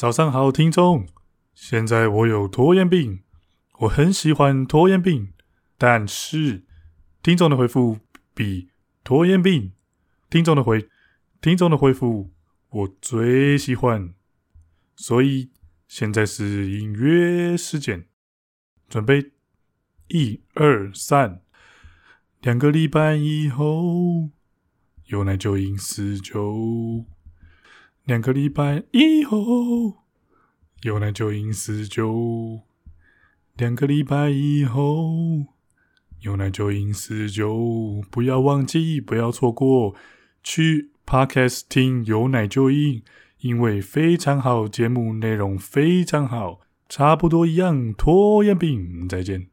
早上好，听众。现在我有拖延病，我很喜欢拖延病，但是听众的回复比拖延病，听众的回，听众的回复我最喜欢。所以现在是音乐时间，准备一二三，两个礼拜以后，有奶就饮四九。两个礼拜以后，有奶就饮四九。两个礼拜以后，有奶就饮四九。不要忘记，不要错过，去 Podcast 听有奶就饮，因为非常好，节目内容非常好，差不多一样。拖延病，再见。